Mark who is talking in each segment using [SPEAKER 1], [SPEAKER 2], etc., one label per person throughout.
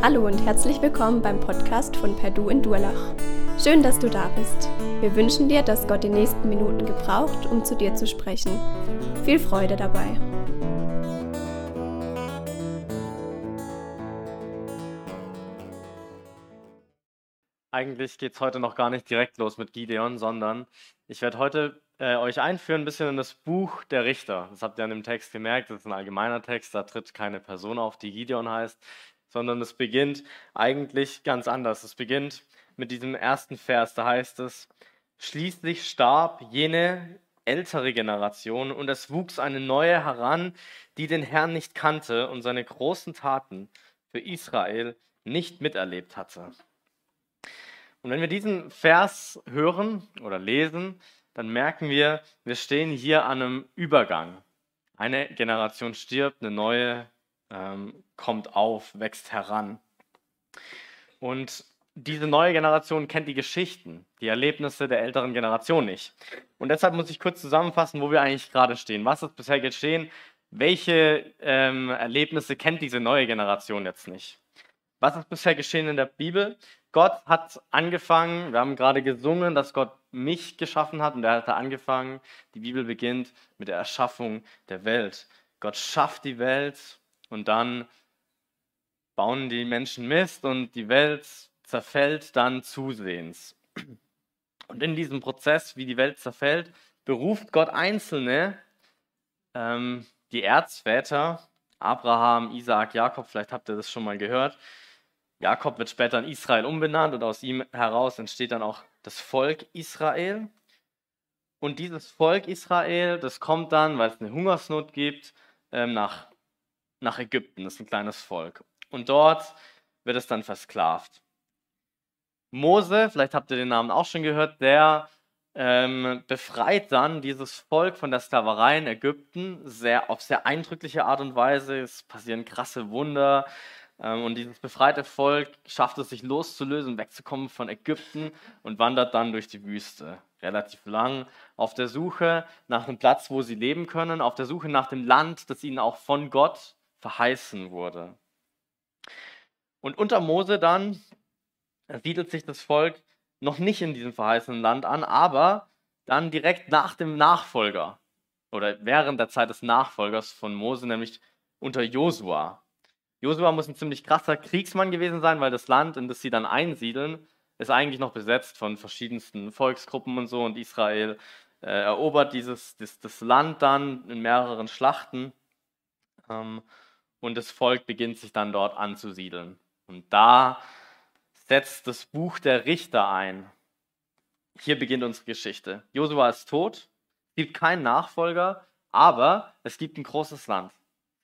[SPEAKER 1] Hallo und herzlich willkommen beim Podcast von Perdu in Durlach. Schön, dass du da bist. Wir wünschen dir, dass Gott die nächsten Minuten gebraucht, um zu dir zu sprechen. Viel Freude dabei.
[SPEAKER 2] Eigentlich geht es heute noch gar nicht direkt los mit Gideon, sondern ich werde heute äh, euch einführen ein bisschen in das Buch der Richter. Das habt ihr an dem Text gemerkt, das ist ein allgemeiner Text, da tritt keine Person auf, die Gideon heißt, sondern es beginnt eigentlich ganz anders. Es beginnt mit diesem ersten Vers, da heißt es, schließlich starb jene ältere Generation und es wuchs eine neue heran, die den Herrn nicht kannte und seine großen Taten für Israel nicht miterlebt hatte. Und wenn wir diesen Vers hören oder lesen, dann merken wir, wir stehen hier an einem Übergang. Eine Generation stirbt, eine neue ähm, kommt auf, wächst heran. Und diese neue Generation kennt die Geschichten, die Erlebnisse der älteren Generation nicht. Und deshalb muss ich kurz zusammenfassen, wo wir eigentlich gerade stehen. Was ist bisher geschehen? Welche ähm, Erlebnisse kennt diese neue Generation jetzt nicht? Was ist bisher geschehen in der Bibel? Gott hat angefangen, wir haben gerade gesungen, dass Gott mich geschaffen hat und er hat angefangen, die Bibel beginnt mit der Erschaffung der Welt. Gott schafft die Welt und dann bauen die Menschen Mist und die Welt zerfällt dann zusehends. Und in diesem Prozess, wie die Welt zerfällt, beruft Gott Einzelne, ähm, die Erzväter, Abraham, Isaak, Jakob, vielleicht habt ihr das schon mal gehört. Jakob wird später in Israel umbenannt und aus ihm heraus entsteht dann auch das Volk Israel. Und dieses Volk Israel, das kommt dann, weil es eine Hungersnot gibt, ähm, nach nach Ägypten, das ist ein kleines Volk. Und dort wird es dann versklavt. Mose, vielleicht habt ihr den Namen auch schon gehört, der ähm, befreit dann dieses Volk von der Sklaverei in Ägypten sehr, auf sehr eindrückliche Art und Weise. Es passieren krasse Wunder. Ähm, und dieses befreite Volk schafft es, sich loszulösen, wegzukommen von Ägypten und wandert dann durch die Wüste. Relativ lang auf der Suche nach einem Platz, wo sie leben können, auf der Suche nach dem Land, das ihnen auch von Gott verheißen wurde. Und unter Mose dann siedelt sich das Volk noch nicht in diesem verheißenen Land an, aber dann direkt nach dem Nachfolger oder während der Zeit des Nachfolgers von Mose, nämlich unter Josua. Josua muss ein ziemlich krasser Kriegsmann gewesen sein, weil das Land, in das sie dann einsiedeln, ist eigentlich noch besetzt von verschiedensten Volksgruppen und so und Israel äh, erobert dieses das, das, Land dann in mehreren Schlachten. Ähm, und das Volk beginnt sich dann dort anzusiedeln. Und da setzt das Buch der Richter ein. Hier beginnt unsere Geschichte. Josua ist tot, es gibt keinen Nachfolger, aber es gibt ein großes Land.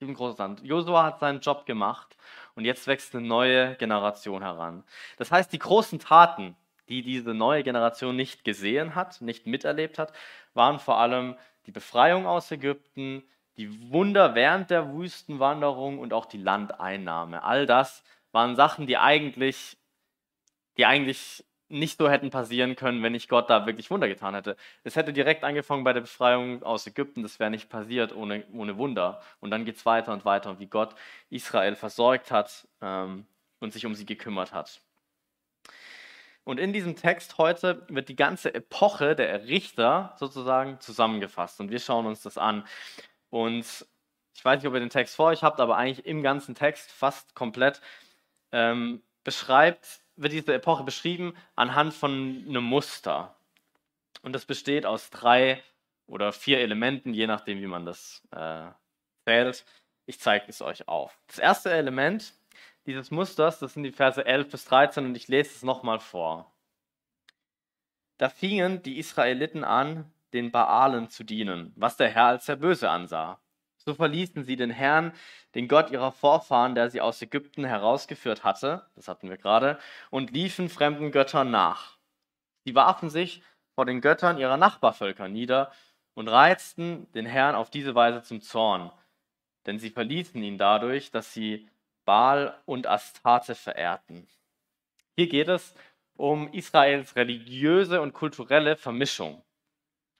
[SPEAKER 2] Es Land. Josua hat seinen Job gemacht und jetzt wächst eine neue Generation heran. Das heißt, die großen Taten, die diese neue Generation nicht gesehen hat, nicht miterlebt hat, waren vor allem die Befreiung aus Ägypten, die Wunder während der Wüstenwanderung und auch die Landeinnahme. All das waren Sachen, die eigentlich, die eigentlich nicht so hätten passieren können, wenn nicht Gott da wirklich Wunder getan hätte. Es hätte direkt angefangen bei der Befreiung aus Ägypten, das wäre nicht passiert ohne, ohne Wunder. Und dann geht es weiter und weiter, wie Gott Israel versorgt hat ähm, und sich um sie gekümmert hat. Und in diesem Text heute wird die ganze Epoche der Richter sozusagen zusammengefasst. Und wir schauen uns das an. Und ich weiß nicht, ob ihr den Text vor euch habt, aber eigentlich im ganzen Text, fast komplett, ähm, beschreibt, wird diese Epoche beschrieben anhand von einem Muster. Und das besteht aus drei oder vier Elementen, je nachdem, wie man das äh, zählt. Ich zeige es euch auf. Das erste Element dieses Musters, das sind die Verse 11 bis 13 und ich lese es nochmal vor. Da fingen die Israeliten an, den Baalen zu dienen, was der Herr als sehr böse ansah. So verließen sie den Herrn, den Gott ihrer Vorfahren, der sie aus Ägypten herausgeführt hatte, das hatten wir gerade, und liefen fremden Göttern nach. Sie warfen sich vor den Göttern ihrer Nachbarvölker nieder und reizten den Herrn auf diese Weise zum Zorn, denn sie verließen ihn dadurch, dass sie Baal und Astarte verehrten. Hier geht es um Israels religiöse und kulturelle Vermischung.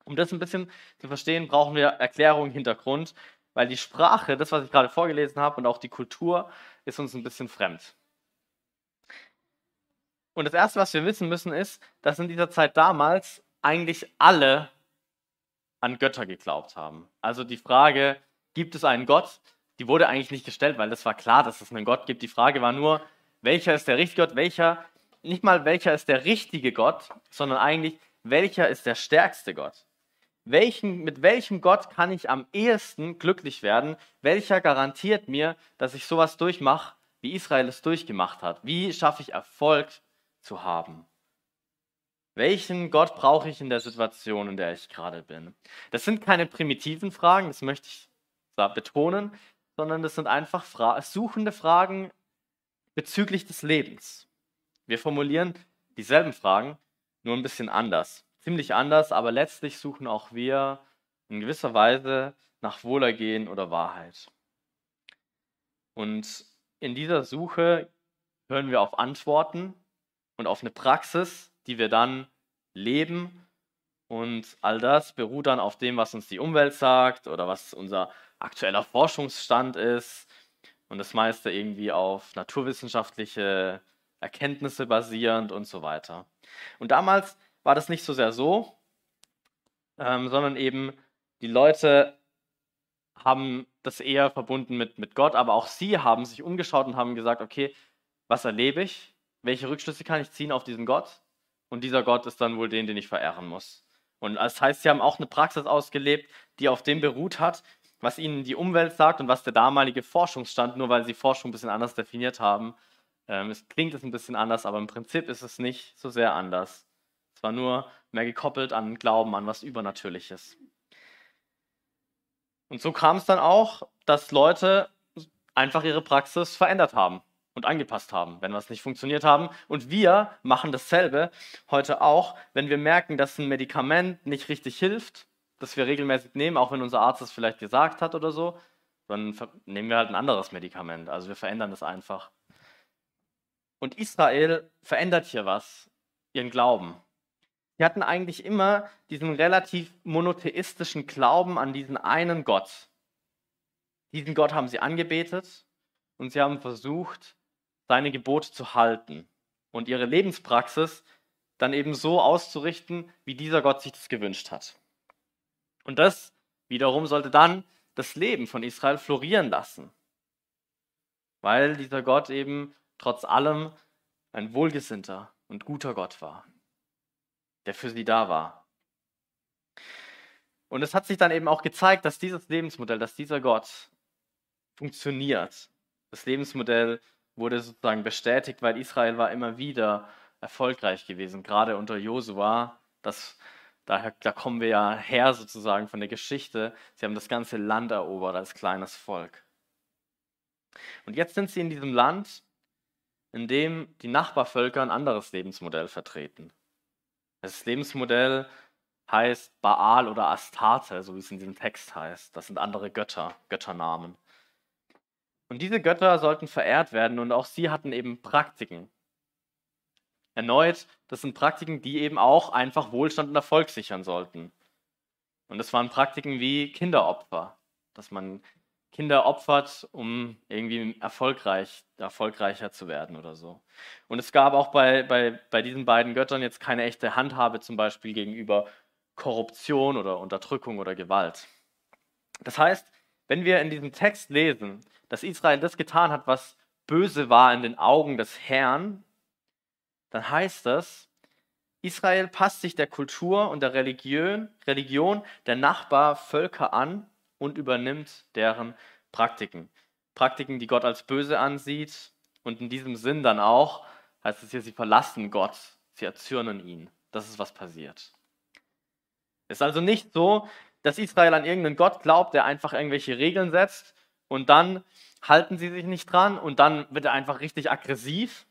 [SPEAKER 2] Um das ein bisschen zu verstehen, brauchen wir Erklärung, Hintergrund, weil die Sprache, das, was ich gerade vorgelesen habe, und auch die Kultur ist uns ein bisschen fremd. Und das Erste, was wir wissen müssen, ist, dass in dieser Zeit damals eigentlich alle an Götter geglaubt haben. Also die Frage, gibt es einen Gott, die wurde eigentlich nicht gestellt, weil das war klar, dass es einen Gott gibt. Die Frage war nur, welcher ist der richtige Gott, welcher, nicht mal welcher ist der richtige Gott, sondern eigentlich, welcher ist der stärkste Gott? Welchen, mit welchem Gott kann ich am ehesten glücklich werden? Welcher garantiert mir, dass ich sowas durchmache, wie Israel es durchgemacht hat? Wie schaffe ich Erfolg zu haben? Welchen Gott brauche ich in der Situation, in der ich gerade bin? Das sind keine primitiven Fragen, das möchte ich betonen, sondern das sind einfach Fra suchende Fragen bezüglich des Lebens. Wir formulieren dieselben Fragen, nur ein bisschen anders. Ziemlich anders, aber letztlich suchen auch wir in gewisser Weise nach Wohlergehen oder Wahrheit. Und in dieser Suche hören wir auf Antworten und auf eine Praxis, die wir dann leben. Und all das beruht dann auf dem, was uns die Umwelt sagt oder was unser aktueller Forschungsstand ist. Und das meiste irgendwie auf naturwissenschaftliche Erkenntnisse basierend und so weiter. Und damals war das nicht so sehr so, ähm, sondern eben die Leute haben das eher verbunden mit, mit Gott, aber auch sie haben sich umgeschaut und haben gesagt, okay, was erlebe ich? Welche Rückschlüsse kann ich ziehen auf diesen Gott? Und dieser Gott ist dann wohl den, den ich verehren muss. Und das heißt, sie haben auch eine Praxis ausgelebt, die auf dem beruht hat, was ihnen die Umwelt sagt und was der damalige Forschungsstand, nur weil sie Forschung ein bisschen anders definiert haben. Ähm, es klingt es ein bisschen anders, aber im Prinzip ist es nicht so sehr anders. War nur mehr gekoppelt an Glauben, an was Übernatürliches. Und so kam es dann auch, dass Leute einfach ihre Praxis verändert haben und angepasst haben, wenn was nicht funktioniert haben. Und wir machen dasselbe heute auch, wenn wir merken, dass ein Medikament nicht richtig hilft, das wir regelmäßig nehmen, auch wenn unser Arzt es vielleicht gesagt hat oder so, dann nehmen wir halt ein anderes Medikament. Also wir verändern das einfach. Und Israel verändert hier was, ihren Glauben. Sie hatten eigentlich immer diesen relativ monotheistischen Glauben an diesen einen Gott. Diesen Gott haben sie angebetet und sie haben versucht, seine Gebote zu halten und ihre Lebenspraxis dann eben so auszurichten, wie dieser Gott sich das gewünscht hat. Und das wiederum sollte dann das Leben von Israel florieren lassen, weil dieser Gott eben trotz allem ein wohlgesinnter und guter Gott war, der für sie da war. Und es hat sich dann eben auch gezeigt, dass dieses Lebensmodell, dass dieser Gott funktioniert. Das Lebensmodell wurde sozusagen bestätigt, weil Israel war immer wieder erfolgreich gewesen, gerade unter Josua. Das, da kommen wir ja her sozusagen von der Geschichte. Sie haben das ganze Land erobert als kleines Volk. Und jetzt sind sie in diesem Land, in dem die Nachbarvölker ein anderes Lebensmodell vertreten. Das Lebensmodell heißt Baal oder Astarte, so wie es in diesem Text heißt. Das sind andere Götter, Götternamen. Und diese Götter sollten verehrt werden und auch sie hatten eben Praktiken. Erneut, das sind Praktiken, die eben auch einfach Wohlstand und Erfolg sichern sollten. Und das waren Praktiken wie Kinderopfer, dass man Kinder opfert, um irgendwie erfolgreich, erfolgreicher zu werden oder so. Und es gab auch bei, bei, bei diesen beiden Göttern jetzt keine echte Handhabe zum Beispiel gegenüber Korruption oder Unterdrückung oder Gewalt. Das heißt, wenn wir in diesem Text lesen, dass Israel das getan hat, was böse war in den Augen des Herrn, dann heißt das, Israel passt sich der Kultur und der Religion, Religion der Nachbarvölker an und übernimmt deren Praktiken. Praktiken, die Gott als böse ansieht und in diesem Sinn dann auch, heißt es hier, sie verlassen Gott, sie erzürnen ihn. Das ist, was passiert. Es ist also nicht so, dass Israel an irgendeinen Gott glaubt, der einfach irgendwelche Regeln setzt und dann halten sie sich nicht dran und dann wird er einfach richtig aggressiv,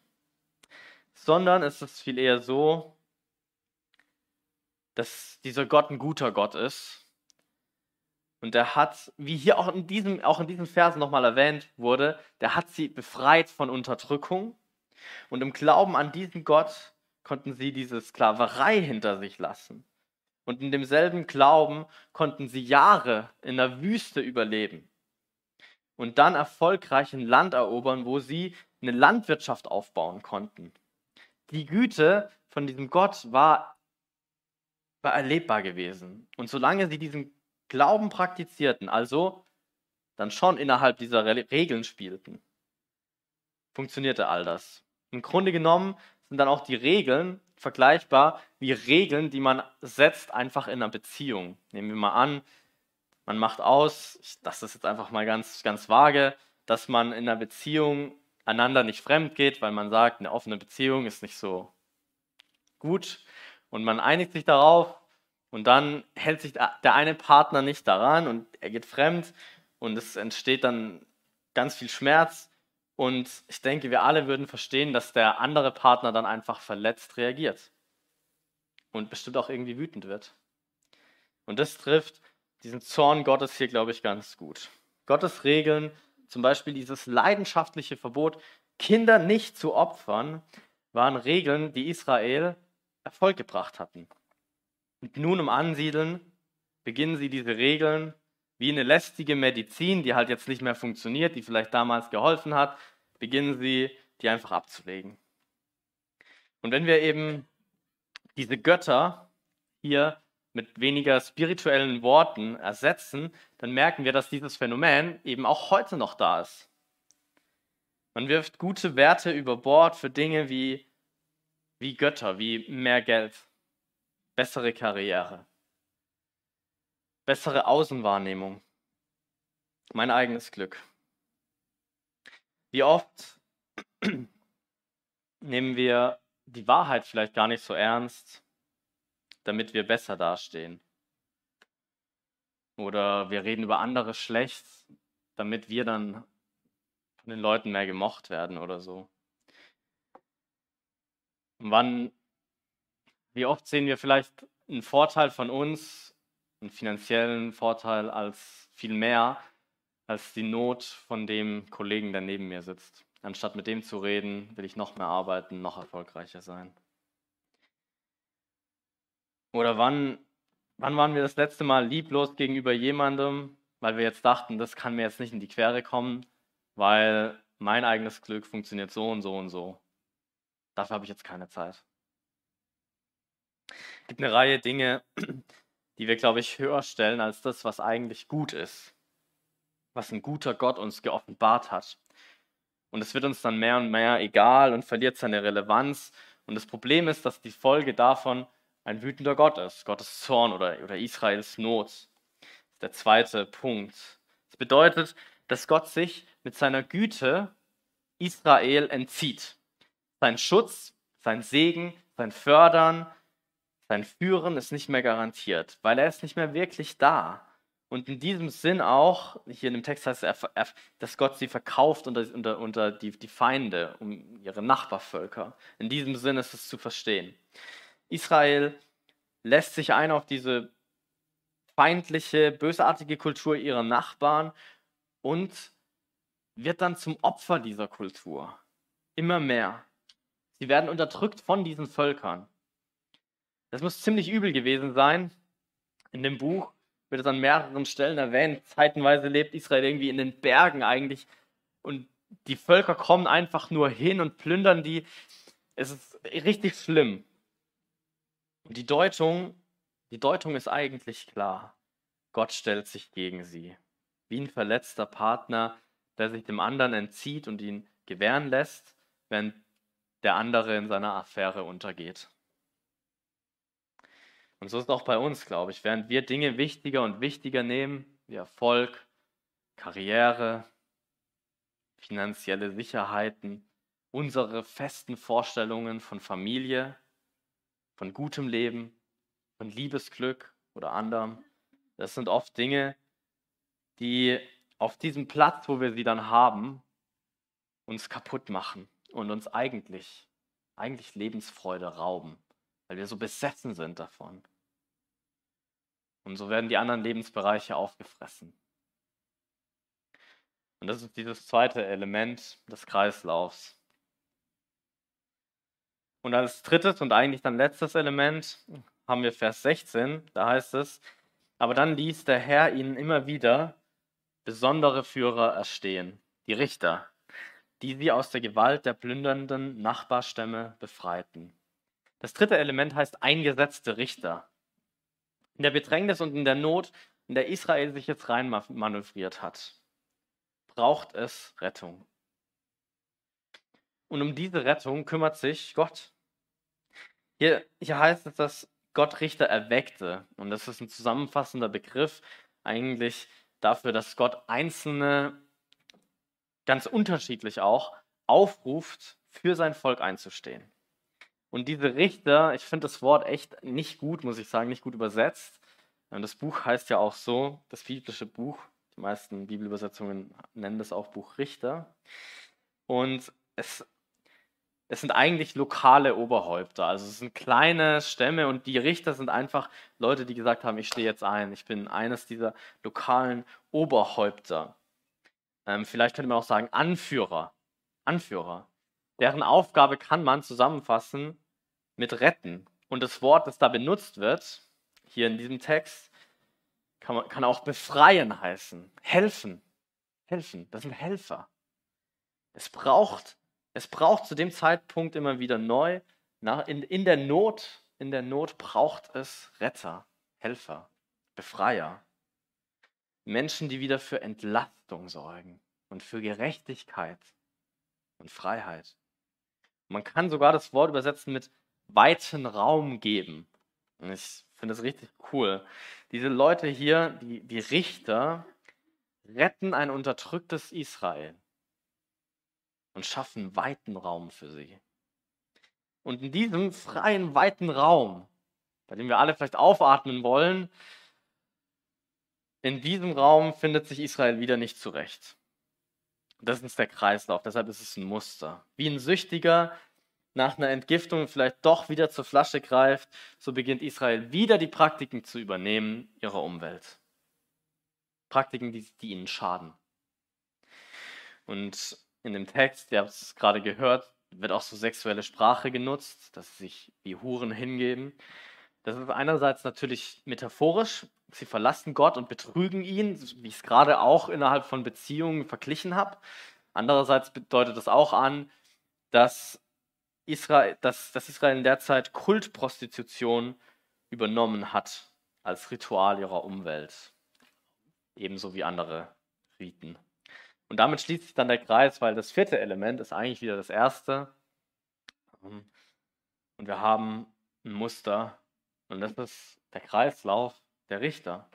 [SPEAKER 2] sondern es ist viel eher so, dass dieser Gott ein guter Gott ist. Und der hat, wie hier auch in diesem, auch in diesem Vers nochmal erwähnt wurde, der hat sie befreit von Unterdrückung. Und im Glauben an diesen Gott konnten sie diese Sklaverei hinter sich lassen. Und in demselben Glauben konnten sie Jahre in der Wüste überleben und dann erfolgreich ein Land erobern, wo sie eine Landwirtschaft aufbauen konnten, die Güte von diesem Gott war, war erlebbar gewesen. Und solange sie diesen Glauben praktizierten, also dann schon innerhalb dieser Regeln spielten, funktionierte all das. Im Grunde genommen sind dann auch die Regeln vergleichbar wie Regeln, die man setzt einfach in einer Beziehung. Nehmen wir mal an, man macht aus, das ist jetzt einfach mal ganz, ganz vage, dass man in einer Beziehung einander nicht fremd geht, weil man sagt, eine offene Beziehung ist nicht so gut und man einigt sich darauf und dann hält sich der eine Partner nicht daran und er geht fremd und es entsteht dann ganz viel Schmerz und ich denke, wir alle würden verstehen, dass der andere Partner dann einfach verletzt reagiert und bestimmt auch irgendwie wütend wird. Und das trifft diesen Zorn Gottes hier, glaube ich, ganz gut. Gottes Regeln, zum Beispiel dieses leidenschaftliche Verbot, Kinder nicht zu opfern, waren Regeln, die Israel Erfolg gebracht hatten. Und nun im Ansiedeln beginnen sie diese Regeln wie eine lästige Medizin, die halt jetzt nicht mehr funktioniert, die vielleicht damals geholfen hat, beginnen sie, die einfach abzulegen. Und wenn wir eben diese Götter hier mit weniger spirituellen Worten ersetzen, dann merken wir, dass dieses Phänomen eben auch heute noch da ist. Man wirft gute Werte über Bord für Dinge wie, wie Götter, wie mehr Geld, bessere Karriere, bessere Außenwahrnehmung, mein eigenes Glück. Wie oft nehmen wir die Wahrheit vielleicht gar nicht so ernst, damit wir besser dastehen. Oder wir reden über andere schlecht, damit wir dann von den Leuten mehr gemocht werden oder so. Und wann, wie oft sehen wir vielleicht einen Vorteil von uns einen finanziellen Vorteil als viel mehr als die Not von dem Kollegen, der neben mir sitzt. Anstatt mit dem zu reden, will ich noch mehr arbeiten, noch erfolgreicher sein. Oder wann, wann waren wir das letzte Mal lieblos gegenüber jemandem, weil wir jetzt dachten, das kann mir jetzt nicht in die Quere kommen, weil mein eigenes Glück funktioniert so und so und so. Dafür habe ich jetzt keine Zeit. Es gibt eine Reihe Dinge, die wir, glaube ich, höher stellen als das, was eigentlich gut ist, was ein guter Gott uns geoffenbart hat. Und es wird uns dann mehr und mehr egal und verliert seine Relevanz. Und das Problem ist, dass die Folge davon ein wütender Gott ist, Gottes Zorn oder, oder Israels Not. Das ist der zweite Punkt. Das bedeutet, dass Gott sich mit seiner Güte Israel entzieht. Sein Schutz, sein Segen, sein Fördern, sein Führen ist nicht mehr garantiert, weil er ist nicht mehr wirklich da. Und in diesem Sinn auch, hier in dem Text heißt es, dass Gott sie verkauft unter, unter, unter die, die Feinde, um ihre Nachbarvölker. In diesem Sinn ist es zu verstehen. Israel lässt sich ein auf diese feindliche, bösartige Kultur ihrer Nachbarn und wird dann zum Opfer dieser Kultur. Immer mehr. Sie werden unterdrückt von diesen Völkern. Das muss ziemlich übel gewesen sein. In dem Buch wird es an mehreren Stellen erwähnt. Zeitenweise lebt Israel irgendwie in den Bergen eigentlich und die Völker kommen einfach nur hin und plündern die. Es ist richtig schlimm. Und die Deutung, die Deutung ist eigentlich klar. Gott stellt sich gegen sie. Wie ein verletzter Partner, der sich dem anderen entzieht und ihn gewähren lässt, wenn der andere in seiner Affäre untergeht. Und so ist es auch bei uns, glaube ich. Während wir Dinge wichtiger und wichtiger nehmen, wie Erfolg, Karriere, finanzielle Sicherheiten, unsere festen Vorstellungen von Familie, von gutem Leben, von Liebesglück oder anderem, das sind oft Dinge, die auf diesem Platz, wo wir sie dann haben, uns kaputt machen und uns eigentlich, eigentlich Lebensfreude rauben, weil wir so besessen sind davon. Und so werden die anderen Lebensbereiche aufgefressen. Und das ist dieses zweite Element des Kreislaufs. Und als drittes und eigentlich dann letztes Element haben wir Vers 16, da heißt es, aber dann ließ der Herr ihnen immer wieder besondere Führer erstehen, die Richter, die sie aus der Gewalt der plündernden Nachbarstämme befreiten. Das dritte Element heißt eingesetzte Richter. In der Bedrängnis und in der Not, in der Israel sich jetzt reinmanövriert hat, braucht es Rettung. Und um diese Rettung kümmert sich Gott. Hier, hier heißt es, dass Gott Richter erweckte. Und das ist ein zusammenfassender Begriff eigentlich dafür, dass Gott einzelne, ganz unterschiedlich auch, aufruft, für sein Volk einzustehen. Und diese Richter, ich finde das Wort echt nicht gut, muss ich sagen, nicht gut übersetzt. Das Buch heißt ja auch so, das biblische Buch. Die meisten Bibelübersetzungen nennen das auch Buch Richter. Und es es sind eigentlich lokale Oberhäupter. Also es sind kleine Stämme und die Richter sind einfach Leute, die gesagt haben, ich stehe jetzt ein, ich bin eines dieser lokalen Oberhäupter. Ähm, vielleicht könnte man auch sagen Anführer. Anführer. Deren Aufgabe kann man zusammenfassen mit retten. Und das Wort, das da benutzt wird, hier in diesem Text, kann, man, kann auch befreien heißen. Helfen. Helfen. Das sind Helfer. Es braucht es braucht zu dem Zeitpunkt immer wieder neu, nach, in, in der Not, in der Not braucht es Retter, Helfer, Befreier. Menschen, die wieder für Entlastung sorgen und für Gerechtigkeit und Freiheit. Man kann sogar das Wort übersetzen mit weiten Raum geben. Und ich finde das richtig cool. Diese Leute hier, die, die Richter, retten ein unterdrücktes Israel und schaffen weiten Raum für sie. Und in diesem freien, weiten Raum, bei dem wir alle vielleicht aufatmen wollen, in diesem Raum findet sich Israel wieder nicht zurecht. Das ist der Kreislauf, deshalb ist es ein Muster. Wie ein Süchtiger nach einer Entgiftung vielleicht doch wieder zur Flasche greift, so beginnt Israel wieder die Praktiken zu übernehmen ihrer Umwelt. Praktiken, die, die ihnen schaden. Und in dem Text, ihr habt es gerade gehört, wird auch so sexuelle Sprache genutzt, dass sie sich wie Huren hingeben. Das ist einerseits natürlich metaphorisch. Sie verlassen Gott und betrügen ihn, wie ich es gerade auch innerhalb von Beziehungen verglichen habe. Andererseits bedeutet das auch an, dass Israel, dass, dass Israel in der Zeit Kultprostitution übernommen hat als Ritual ihrer Umwelt. Ebenso wie andere Riten. Und damit schließt sich dann der Kreis, weil das vierte Element ist eigentlich wieder das erste. Und wir haben ein Muster und das ist der Kreislauf der Richter.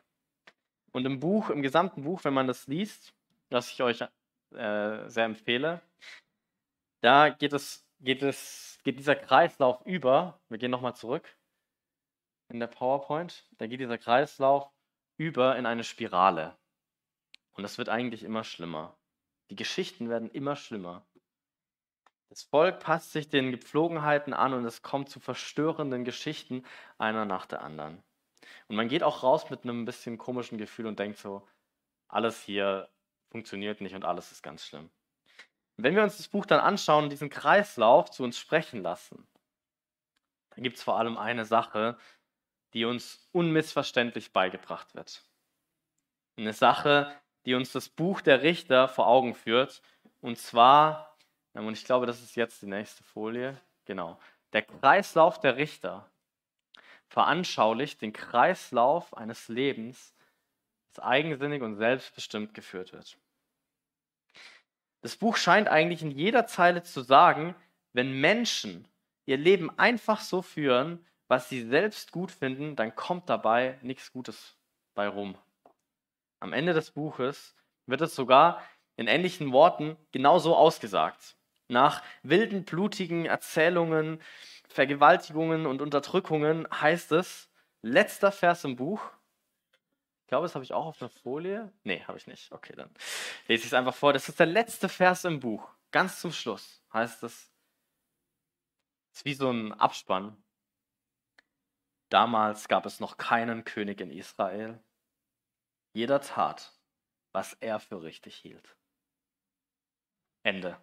[SPEAKER 2] Und im Buch, im gesamten Buch, wenn man das liest, was ich euch äh, sehr empfehle, da geht es, geht es, geht dieser Kreislauf über. Wir gehen nochmal zurück in der PowerPoint. Da geht dieser Kreislauf über in eine Spirale. Und das wird eigentlich immer schlimmer. Die Geschichten werden immer schlimmer. Das Volk passt sich den Gepflogenheiten an und es kommt zu verstörenden Geschichten einer nach der anderen. Und man geht auch raus mit einem bisschen komischen Gefühl und denkt so, alles hier funktioniert nicht und alles ist ganz schlimm. Wenn wir uns das Buch dann anschauen und diesen Kreislauf zu uns sprechen lassen, dann gibt es vor allem eine Sache, die uns unmissverständlich beigebracht wird. Eine Sache, die uns das Buch der Richter vor Augen führt. Und zwar, und ich glaube, das ist jetzt die nächste Folie, genau, der Kreislauf der Richter veranschaulicht den Kreislauf eines Lebens, das eigensinnig und selbstbestimmt geführt wird. Das Buch scheint eigentlich in jeder Zeile zu sagen, wenn Menschen ihr Leben einfach so führen, was sie selbst gut finden, dann kommt dabei nichts Gutes bei rum. Am Ende des Buches wird es sogar in ähnlichen Worten genauso ausgesagt. Nach wilden, blutigen Erzählungen, Vergewaltigungen und Unterdrückungen heißt es, letzter Vers im Buch, ich glaube, das habe ich auch auf einer Folie. Nee, habe ich nicht. Okay, dann lese ich es einfach vor. Das ist der letzte Vers im Buch. Ganz zum Schluss heißt es, es ist wie so ein Abspann. Damals gab es noch keinen König in Israel. Jeder tat, was er für richtig hielt. Ende.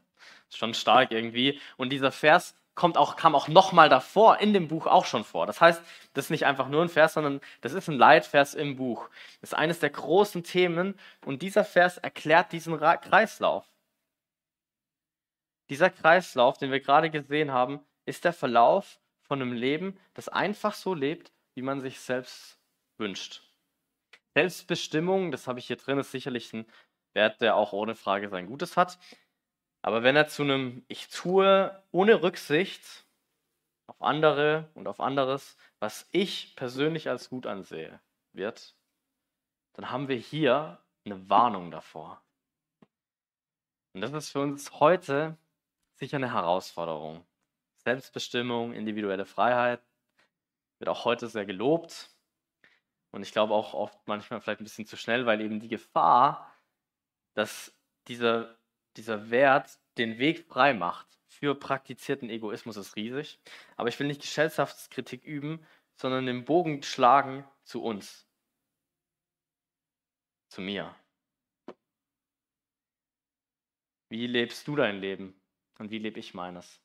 [SPEAKER 2] Schon stark irgendwie. Und dieser Vers kommt auch, kam auch nochmal davor in dem Buch auch schon vor. Das heißt, das ist nicht einfach nur ein Vers, sondern das ist ein Leitvers im Buch. Das ist eines der großen Themen und dieser Vers erklärt diesen Kreislauf. Dieser Kreislauf, den wir gerade gesehen haben, ist der Verlauf von einem Leben, das einfach so lebt, wie man sich selbst wünscht. Selbstbestimmung, das habe ich hier drin, ist sicherlich ein Wert, der auch ohne Frage sein Gutes hat. Aber wenn er zu einem Ich tue ohne Rücksicht auf andere und auf anderes, was ich persönlich als gut ansehe, wird, dann haben wir hier eine Warnung davor. Und das ist für uns heute sicher eine Herausforderung. Selbstbestimmung, individuelle Freiheit wird auch heute sehr gelobt. Und ich glaube auch oft manchmal vielleicht ein bisschen zu schnell, weil eben die Gefahr, dass dieser, dieser Wert den Weg frei macht für praktizierten Egoismus ist riesig. Aber ich will nicht Gesellschaftskritik üben, sondern den Bogen schlagen zu uns. Zu mir. Wie lebst du dein Leben und wie lebe ich meines?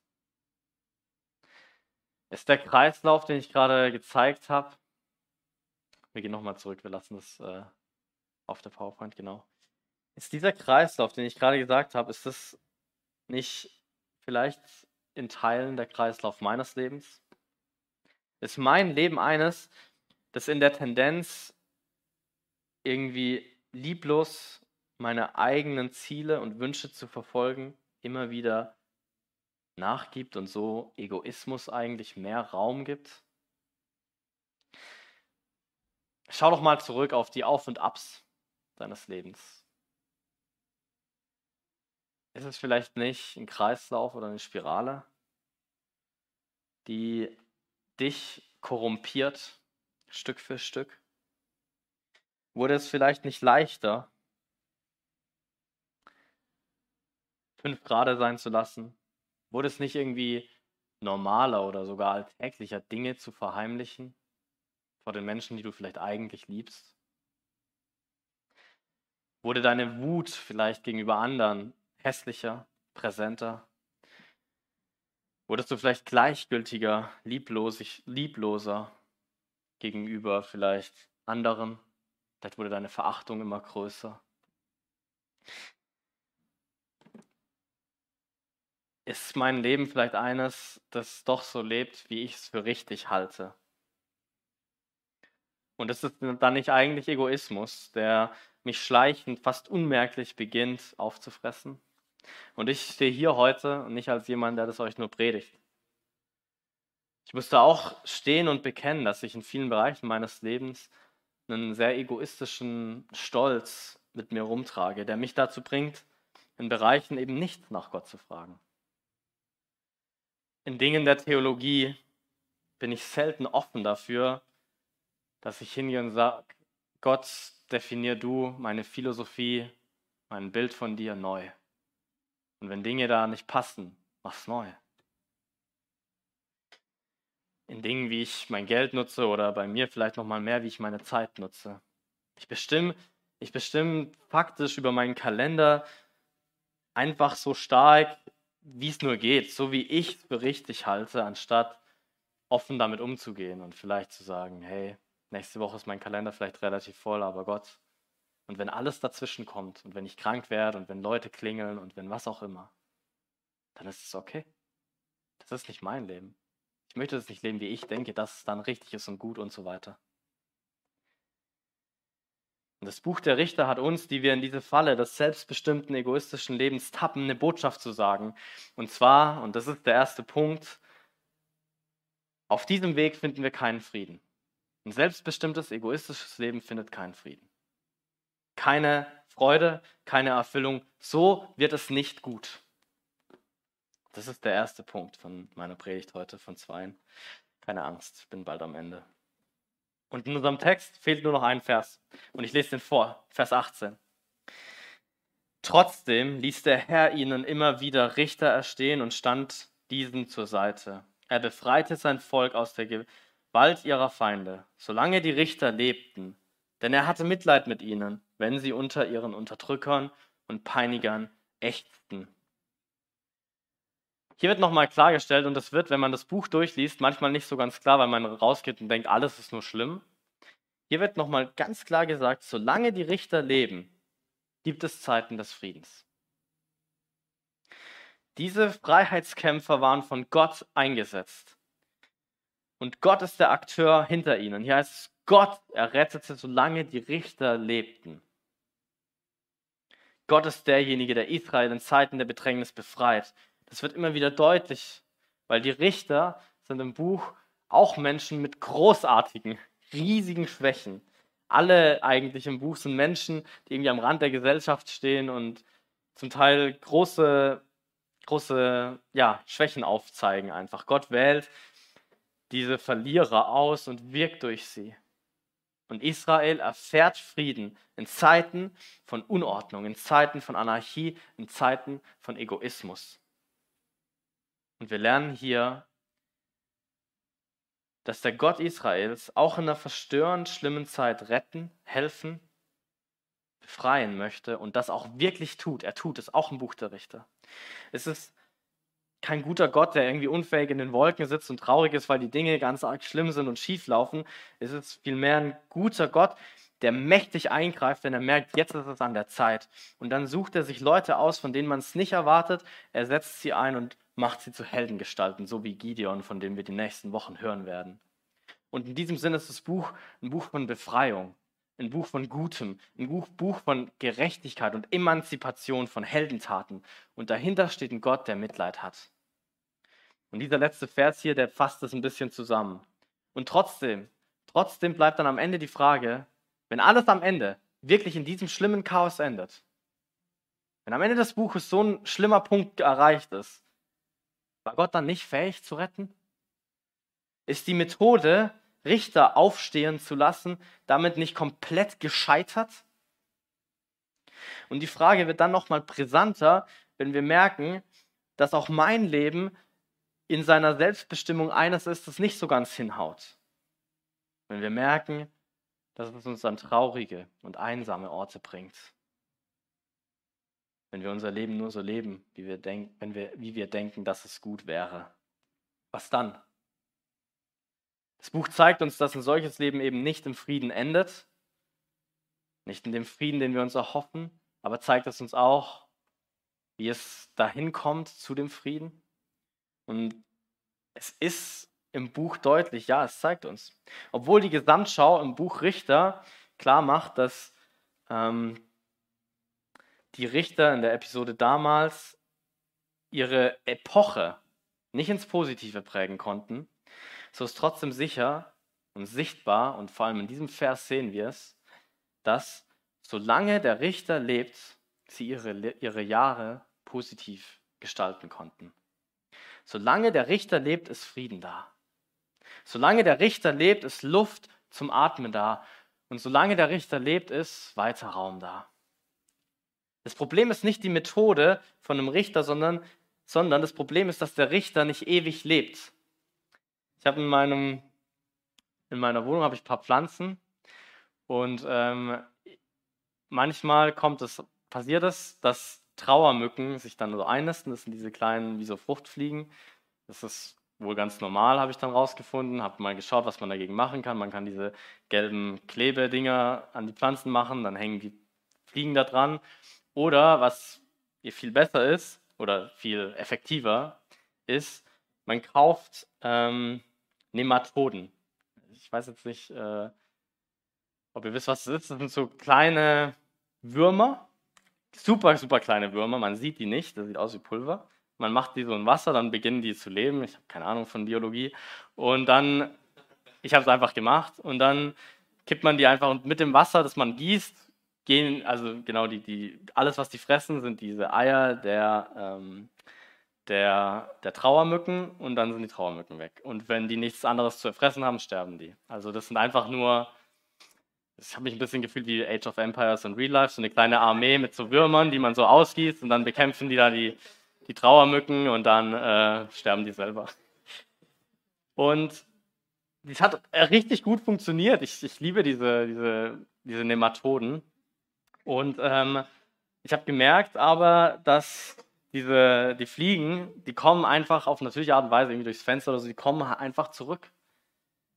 [SPEAKER 2] Ist der Kreislauf, den ich gerade gezeigt habe, wir gehen nochmal zurück, wir lassen das äh, auf der PowerPoint, genau. Ist dieser Kreislauf, den ich gerade gesagt habe, ist das nicht vielleicht in Teilen der Kreislauf meines Lebens? Ist mein Leben eines, das in der Tendenz irgendwie lieblos meine eigenen Ziele und Wünsche zu verfolgen, immer wieder nachgibt und so Egoismus eigentlich mehr Raum gibt? Schau doch mal zurück auf die Auf und Abs deines Lebens. Ist es vielleicht nicht ein Kreislauf oder eine Spirale, die dich korrumpiert, Stück für Stück? Wurde es vielleicht nicht leichter, fünf Grade sein zu lassen? Wurde es nicht irgendwie normaler oder sogar alltäglicher, Dinge zu verheimlichen vor den Menschen, die du vielleicht eigentlich liebst? Wurde deine Wut vielleicht gegenüber anderen hässlicher, präsenter? Wurdest du vielleicht gleichgültiger, lieblosig, liebloser gegenüber vielleicht anderen? Vielleicht wurde deine Verachtung immer größer. Ist mein Leben vielleicht eines, das doch so lebt, wie ich es für richtig halte? Und ist es dann nicht eigentlich Egoismus, der mich schleichend, fast unmerklich beginnt aufzufressen? Und ich stehe hier heute nicht als jemand, der das euch nur predigt. Ich musste auch stehen und bekennen, dass ich in vielen Bereichen meines Lebens einen sehr egoistischen Stolz mit mir rumtrage, der mich dazu bringt, in Bereichen eben nicht nach Gott zu fragen. In Dingen der Theologie bin ich selten offen dafür, dass ich hingehe und sage, Gott, definier du meine Philosophie, mein Bild von dir neu. Und wenn Dinge da nicht passen, mach's neu. In Dingen, wie ich mein Geld nutze oder bei mir vielleicht noch mal mehr, wie ich meine Zeit nutze. Ich bestimme, ich bestimme faktisch über meinen Kalender einfach so stark, wie es nur geht, so wie ich es für richtig halte, anstatt offen damit umzugehen und vielleicht zu sagen, hey, nächste Woche ist mein Kalender vielleicht relativ voll, aber Gott, und wenn alles dazwischen kommt und wenn ich krank werde und wenn Leute klingeln und wenn was auch immer, dann ist es okay. Das ist nicht mein Leben. Ich möchte das nicht leben, wie ich denke, dass es dann richtig ist und gut und so weiter. Und das Buch der Richter hat uns, die wir in diese Falle des selbstbestimmten egoistischen Lebens tappen, eine Botschaft zu sagen. Und zwar, und das ist der erste Punkt, auf diesem Weg finden wir keinen Frieden. Ein selbstbestimmtes, egoistisches Leben findet keinen Frieden keine Freude, keine Erfüllung. So wird es nicht gut. Das ist der erste Punkt von meiner Predigt heute, von zweien. Keine Angst, ich bin bald am Ende. Und in unserem Text fehlt nur noch ein Vers. Und ich lese den vor, Vers 18. Trotzdem ließ der Herr ihnen immer wieder Richter erstehen und stand diesen zur Seite. Er befreite sein Volk aus der Gewalt ihrer Feinde, solange die Richter lebten, denn er hatte Mitleid mit ihnen wenn sie unter ihren Unterdrückern und Peinigern ächzten. Hier wird nochmal klargestellt, und das wird, wenn man das Buch durchliest, manchmal nicht so ganz klar, weil man rausgeht und denkt, alles ist nur schlimm. Hier wird nochmal ganz klar gesagt, solange die Richter leben, gibt es Zeiten des Friedens. Diese Freiheitskämpfer waren von Gott eingesetzt. Und Gott ist der Akteur hinter ihnen. Hier heißt es, Gott errettete, solange die Richter lebten. Gott ist derjenige, der Israel in Zeiten der Bedrängnis befreit. Das wird immer wieder deutlich, weil die Richter sind im Buch auch Menschen mit großartigen, riesigen Schwächen. Alle eigentlich im Buch sind Menschen, die irgendwie am Rand der Gesellschaft stehen und zum Teil große, große ja, Schwächen aufzeigen einfach. Gott wählt diese Verlierer aus und wirkt durch sie. Und Israel erfährt Frieden in Zeiten von Unordnung, in Zeiten von Anarchie, in Zeiten von Egoismus. Und wir lernen hier, dass der Gott Israels auch in einer verstörend schlimmen Zeit retten, helfen, befreien möchte und das auch wirklich tut. Er tut es auch im Buch der Richter. Es ist kein guter Gott, der irgendwie unfähig in den Wolken sitzt und traurig ist, weil die Dinge ganz arg schlimm sind und schief laufen. Es ist vielmehr ein guter Gott, der mächtig eingreift, wenn er merkt, jetzt ist es an der Zeit. Und dann sucht er sich Leute aus, von denen man es nicht erwartet. Er setzt sie ein und macht sie zu Heldengestalten, so wie Gideon, von dem wir die nächsten Wochen hören werden. Und in diesem Sinne ist das Buch ein Buch von Befreiung, ein Buch von Gutem, ein Buch, von Gerechtigkeit und Emanzipation von Heldentaten. Und dahinter steht ein Gott, der Mitleid hat. Und dieser letzte Vers hier, der fasst das ein bisschen zusammen. Und trotzdem, trotzdem bleibt dann am Ende die Frage, wenn alles am Ende wirklich in diesem schlimmen Chaos endet, wenn am Ende des Buches so ein schlimmer Punkt erreicht ist, war Gott dann nicht fähig zu retten? Ist die Methode, Richter aufstehen zu lassen, damit nicht komplett gescheitert? Und die Frage wird dann nochmal brisanter, wenn wir merken, dass auch mein Leben in seiner Selbstbestimmung eines ist, das nicht so ganz hinhaut. Wenn wir merken, dass es uns an traurige und einsame Orte bringt. Wenn wir unser Leben nur so leben, wie wir, denk wenn wir, wie wir denken, dass es gut wäre. Was dann? Das Buch zeigt uns, dass ein solches Leben eben nicht im Frieden endet, nicht in dem Frieden, den wir uns erhoffen, aber zeigt es uns auch, wie es dahin kommt zu dem Frieden. Und es ist im Buch deutlich, ja, es zeigt uns. Obwohl die Gesamtschau im Buch Richter klar macht, dass ähm, die Richter in der Episode damals ihre Epoche nicht ins Positive prägen konnten, so ist trotzdem sicher und sichtbar, und vor allem in diesem Vers sehen wir es, dass solange der Richter lebt, sie ihre, ihre Jahre positiv gestalten konnten. Solange der Richter lebt, ist Frieden da. Solange der Richter lebt, ist Luft zum Atmen da. Und solange der Richter lebt, ist weiter Raum da. Das Problem ist nicht die Methode von einem Richter, sondern, sondern das Problem ist, dass der Richter nicht ewig lebt. Ich habe in meinem in meiner Wohnung habe ich ein paar Pflanzen und ähm, manchmal kommt es, passiert es, dass Trauermücken sich dann so einnisten. Das sind diese kleinen, wie so Fruchtfliegen. Das ist wohl ganz normal, habe ich dann rausgefunden. Habe mal geschaut, was man dagegen machen kann. Man kann diese gelben Klebedinger an die Pflanzen machen, dann hängen die Fliegen da dran. Oder was viel besser ist oder viel effektiver ist, man kauft ähm, Nematoden. Ich weiß jetzt nicht, äh, ob ihr wisst, was das ist. Das sind so kleine Würmer, super, super kleine Würmer. Man sieht die nicht, das sieht aus wie Pulver. Man macht die so in Wasser, dann beginnen die zu leben. Ich habe keine Ahnung von Biologie. Und dann, ich habe es einfach gemacht und dann kippt man die einfach und mit dem Wasser, das man gießt, gehen, also genau, die, die, alles, was die fressen, sind diese Eier der, ähm, der, der Trauermücken und dann sind die Trauermücken weg. Und wenn die nichts anderes zu fressen haben, sterben die. Also das sind einfach nur, ich habe mich ein bisschen gefühlt wie Age of Empires und Real Life, so eine kleine Armee mit so Würmern, die man so ausgießt und dann bekämpfen die da die, die Trauermücken und dann äh, sterben die selber. Und das hat richtig gut funktioniert. Ich, ich liebe diese, diese, diese Nematoden. Und ähm, ich habe gemerkt aber, dass diese, die Fliegen, die kommen einfach auf natürliche Art und Weise irgendwie durchs Fenster oder so, die kommen einfach zurück.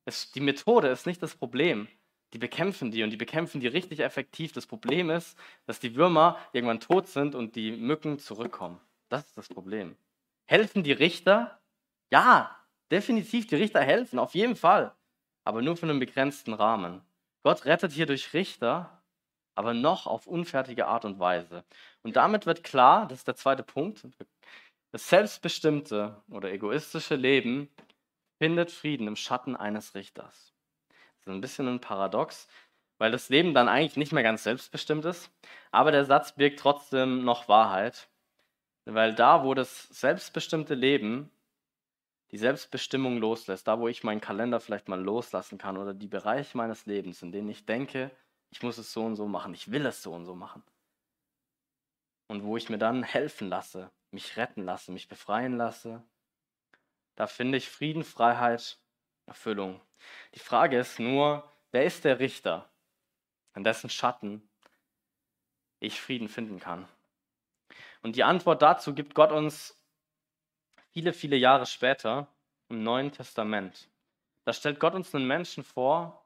[SPEAKER 2] Es, die Methode ist nicht das Problem. Die bekämpfen die und die bekämpfen die richtig effektiv. Das Problem ist, dass die Würmer irgendwann tot sind und die Mücken zurückkommen. Das ist das Problem. Helfen die Richter? Ja, definitiv, die Richter helfen, auf jeden Fall. Aber nur für einen begrenzten Rahmen. Gott rettet hier durch Richter, aber noch auf unfertige Art und Weise. Und damit wird klar, das ist der zweite Punkt, das selbstbestimmte oder egoistische Leben findet Frieden im Schatten eines Richters. Das ist ein bisschen ein Paradox, weil das Leben dann eigentlich nicht mehr ganz selbstbestimmt ist, aber der Satz birgt trotzdem noch Wahrheit, weil da, wo das selbstbestimmte Leben die Selbstbestimmung loslässt, da, wo ich meinen Kalender vielleicht mal loslassen kann oder die Bereiche meines Lebens, in denen ich denke, ich muss es so und so machen, ich will es so und so machen. Und wo ich mir dann helfen lasse, mich retten lasse, mich befreien lasse, da finde ich Frieden, Freiheit, Erfüllung. Die Frage ist nur, wer ist der Richter, an dessen Schatten ich Frieden finden kann? Und die Antwort dazu gibt Gott uns viele, viele Jahre später im Neuen Testament. Da stellt Gott uns einen Menschen vor,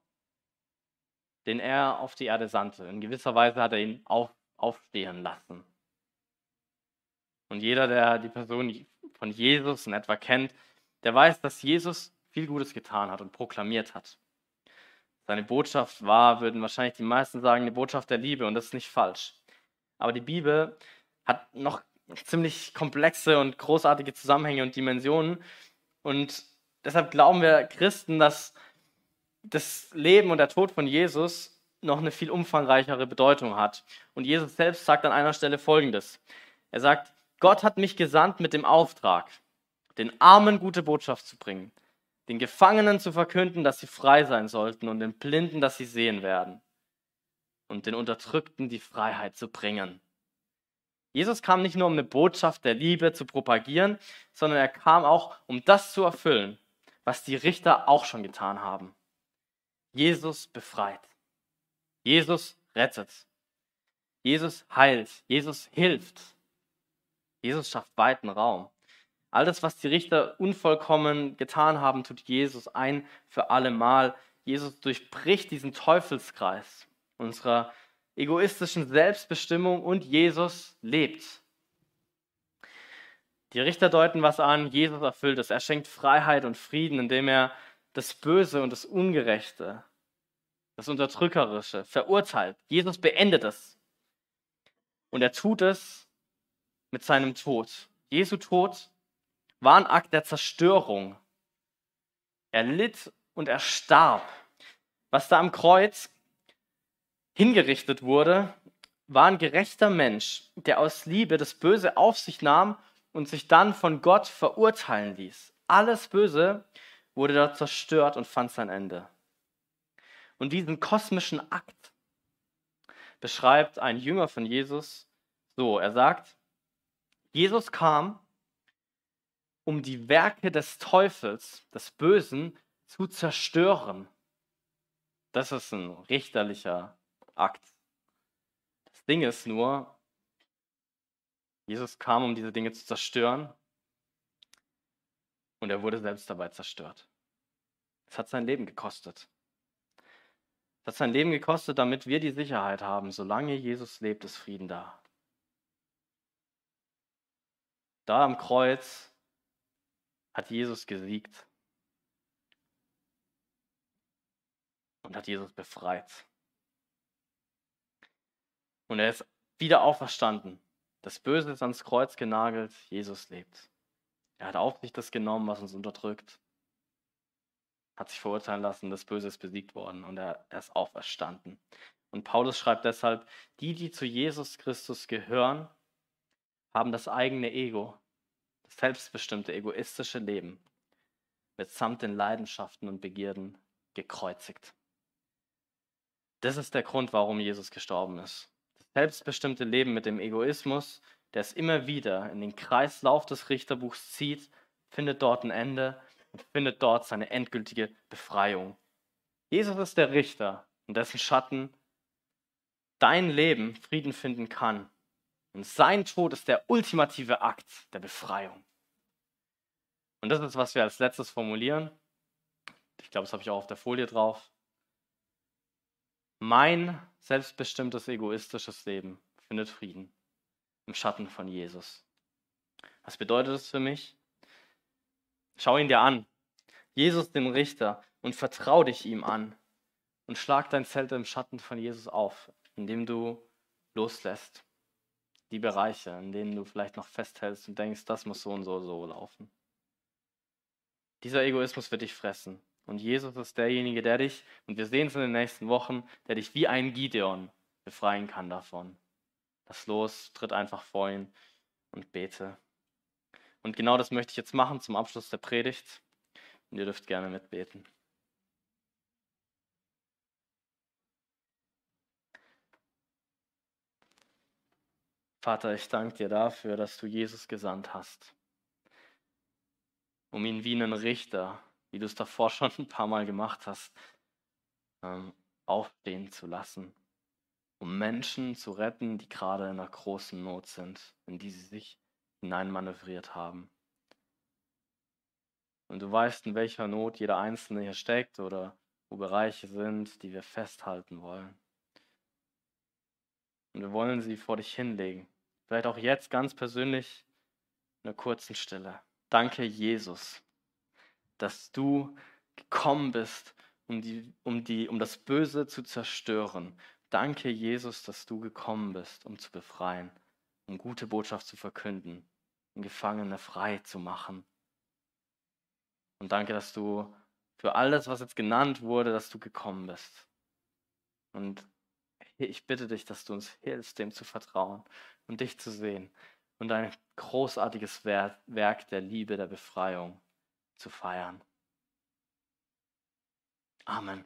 [SPEAKER 2] den er auf die Erde sandte. In gewisser Weise hat er ihn auf, aufstehen lassen. Und jeder, der die Person von Jesus in etwa kennt, der weiß, dass Jesus viel Gutes getan hat und proklamiert hat. Seine Botschaft war, würden wahrscheinlich die meisten sagen, eine Botschaft der Liebe und das ist nicht falsch. Aber die Bibel hat noch ziemlich komplexe und großartige Zusammenhänge und Dimensionen und deshalb glauben wir Christen, dass das Leben und der Tod von Jesus noch eine viel umfangreichere Bedeutung hat. Und Jesus selbst sagt an einer Stelle Folgendes. Er sagt, Gott hat mich gesandt mit dem Auftrag, den Armen gute Botschaft zu bringen, den Gefangenen zu verkünden, dass sie frei sein sollten und den Blinden, dass sie sehen werden und den Unterdrückten die Freiheit zu bringen. Jesus kam nicht nur, um eine Botschaft der Liebe zu propagieren, sondern er kam auch, um das zu erfüllen, was die Richter auch schon getan haben. Jesus befreit. Jesus rettet. Jesus heilt. Jesus hilft. Jesus schafft weiten Raum. All das, was die Richter unvollkommen getan haben, tut Jesus ein für alle Mal. Jesus durchbricht diesen Teufelskreis unserer egoistischen Selbstbestimmung und Jesus lebt. Die Richter deuten was an, Jesus erfüllt es. Er schenkt Freiheit und Frieden, indem er das Böse und das Ungerechte, das Unterdrückerische verurteilt. Jesus beendet es. Und er tut es mit seinem Tod. Jesu Tod war ein Akt der Zerstörung. Er litt und er starb. Was da am Kreuz hingerichtet wurde, war ein gerechter Mensch, der aus Liebe das Böse auf sich nahm und sich dann von Gott verurteilen ließ. Alles Böse wurde dort zerstört und fand sein Ende. Und diesen kosmischen Akt beschreibt ein Jünger von Jesus so. Er sagt, Jesus kam, um die Werke des Teufels, des Bösen, zu zerstören. Das ist ein richterlicher Akt. Das Ding ist nur, Jesus kam, um diese Dinge zu zerstören und er wurde selbst dabei zerstört. Es hat sein Leben gekostet. Es hat sein Leben gekostet, damit wir die Sicherheit haben, solange Jesus lebt, ist Frieden da. Da am Kreuz hat Jesus gesiegt und hat Jesus befreit. Und er ist wieder auferstanden. Das Böse ist ans Kreuz genagelt, Jesus lebt. Er hat auf sich das genommen, was uns unterdrückt, hat sich verurteilen lassen, das Böse ist besiegt worden und er, er ist auferstanden. Und Paulus schreibt deshalb, die, die zu Jesus Christus gehören, haben das eigene Ego, das selbstbestimmte, egoistische Leben mitsamt den Leidenschaften und Begierden gekreuzigt. Das ist der Grund, warum Jesus gestorben ist selbstbestimmte Leben mit dem Egoismus, der es immer wieder in den Kreislauf des Richterbuchs zieht, findet dort ein Ende und findet dort seine endgültige Befreiung. Jesus ist der Richter, in dessen Schatten dein Leben Frieden finden kann. Und sein Tod ist der ultimative Akt der Befreiung. Und das ist, was wir als letztes formulieren. Ich glaube, das habe ich auch auf der Folie drauf. Mein selbstbestimmtes, egoistisches Leben findet Frieden im Schatten von Jesus. Was bedeutet das für mich? Schau ihn dir an. Jesus, den Richter, und vertrau dich ihm an. Und schlag dein Zelt im Schatten von Jesus auf, indem du loslässt. Die Bereiche, in denen du vielleicht noch festhältst und denkst, das muss so und so so laufen. Dieser Egoismus wird dich fressen. Und Jesus ist derjenige, der dich, und wir sehen es in den nächsten Wochen, der dich wie ein Gideon befreien kann davon. Lass los, tritt einfach vor ihn und bete. Und genau das möchte ich jetzt machen zum Abschluss der Predigt. Und ihr dürft gerne mitbeten. Vater, ich danke dir dafür, dass du Jesus gesandt hast, um ihn wie einen Richter wie du es davor schon ein paar Mal gemacht hast, ähm, aufstehen zu lassen, um Menschen zu retten, die gerade in einer großen Not sind, in die sie sich hineinmanövriert haben. Und du weißt, in welcher Not jeder Einzelne hier steckt oder wo Bereiche sind, die wir festhalten wollen. Und wir wollen sie vor dich hinlegen. Vielleicht auch jetzt ganz persönlich in einer kurzen Stille. Danke, Jesus, dass du gekommen bist, um, die, um, die, um das Böse zu zerstören. Danke, Jesus, dass du gekommen bist, um zu befreien, um gute Botschaft zu verkünden, um Gefangene frei zu machen. Und danke, dass du für alles, was jetzt genannt wurde, dass du gekommen bist. Und ich bitte dich, dass du uns hilfst, dem zu vertrauen und dich zu sehen und ein großartiges Werk der Liebe, der Befreiung zu feiern. Amen.